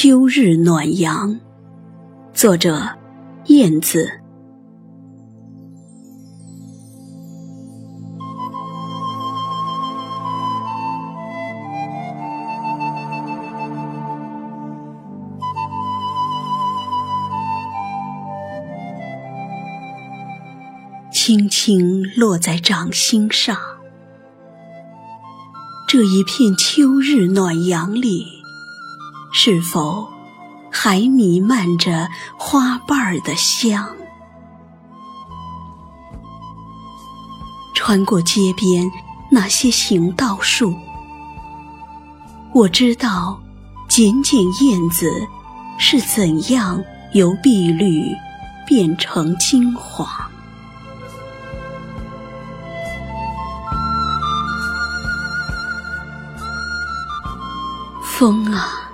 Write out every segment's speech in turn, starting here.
秋日暖阳，作者：燕子。轻轻落在掌心上，这一片秋日暖阳里。是否还弥漫着花瓣儿的香？穿过街边那些行道树，我知道剪剪燕子是怎样由碧绿变成金黄。风啊！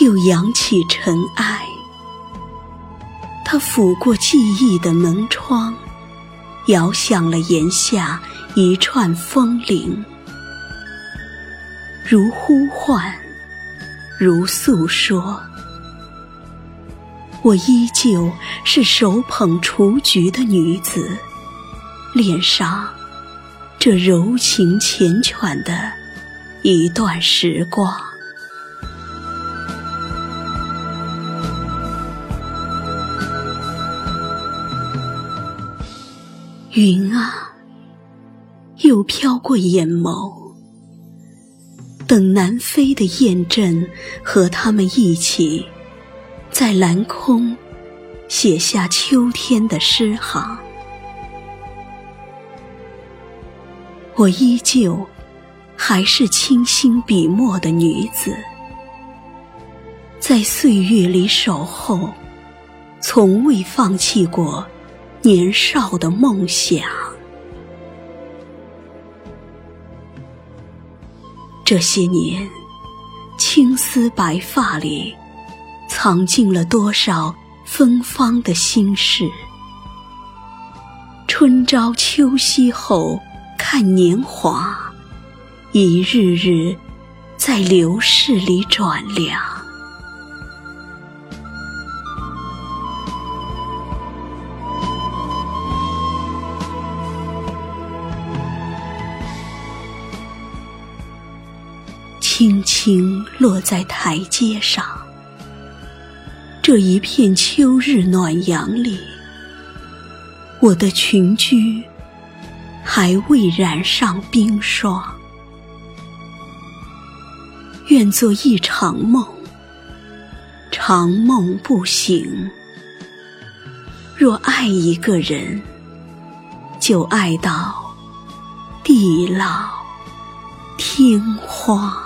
又扬起尘埃，它抚过记忆的门窗，摇响了檐下一串风铃，如呼唤，如诉说。我依旧是手捧雏菊的女子，脸上这柔情缱绻的一段时光。云啊，又飘过眼眸，等南飞的雁阵和他们一起，在蓝空写下秋天的诗行。我依旧还是清新笔墨的女子，在岁月里守候，从未放弃过。年少的梦想，这些年，青丝白发里藏进了多少芬芳的心事？春朝秋夕后看年华，一日日在流逝里转凉。轻轻落在台阶上，这一片秋日暖阳里，我的裙裾还未染上冰霜。愿做一场梦，长梦不醒。若爱一个人，就爱到地老天荒。